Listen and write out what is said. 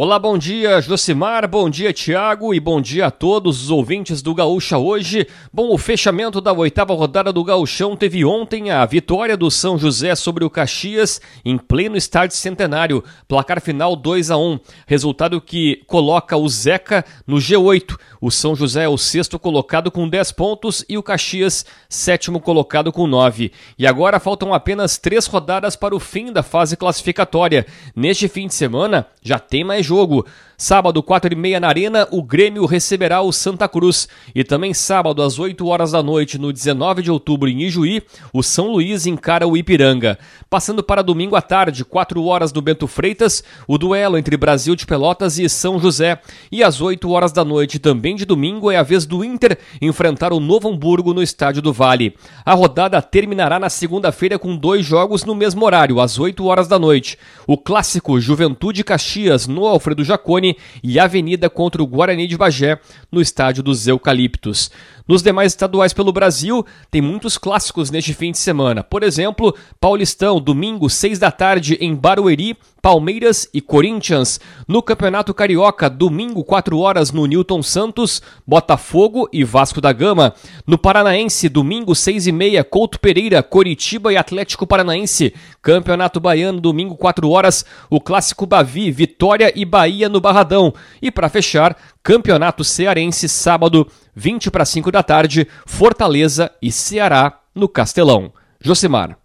Olá, bom dia, Josimar, bom dia, Tiago, e bom dia a todos os ouvintes do Gaúcha hoje. Bom, o fechamento da oitava rodada do Gaúchão teve ontem a vitória do São José sobre o Caxias em pleno estádio centenário, placar final 2 a 1 resultado que coloca o Zeca no G8. O São José é o sexto colocado com 10 pontos e o Caxias, sétimo colocado com 9. E agora faltam apenas três rodadas para o fim da fase classificatória. Neste fim de semana já tem mais jogo. Sábado, 4 e meia na Arena, o Grêmio receberá o Santa Cruz. E também sábado, às 8 horas da noite, no 19 de outubro, em Ijuí, o São Luís encara o Ipiranga. Passando para domingo à tarde, 4 horas no Bento Freitas, o duelo entre Brasil de Pelotas e São José. E às 8 horas da noite, também de domingo, é a vez do Inter enfrentar o Novo Hamburgo no Estádio do Vale. A rodada terminará na segunda-feira com dois jogos no mesmo horário, às 8 horas da noite. O clássico Juventude Caxias no Alfredo Jacone e Avenida contra o Guarani de Bagé, no estádio dos Eucaliptos. Nos demais estaduais pelo Brasil, tem muitos clássicos neste fim de semana. Por exemplo, Paulistão, domingo, 6 da tarde, em Barueri, Palmeiras e Corinthians. No Campeonato Carioca, domingo, 4 horas, no Newton Santos, Botafogo e Vasco da Gama. No Paranaense, domingo, 6 e meia, Couto Pereira, Coritiba e Atlético Paranaense. Campeonato Baiano, domingo, 4 horas, o Clássico Bavi, Vitória e Bahia no Barradão. E para fechar, Campeonato Cearense, sábado, 20 para 5 da tarde, Fortaleza e Ceará no Castelão. Josimar.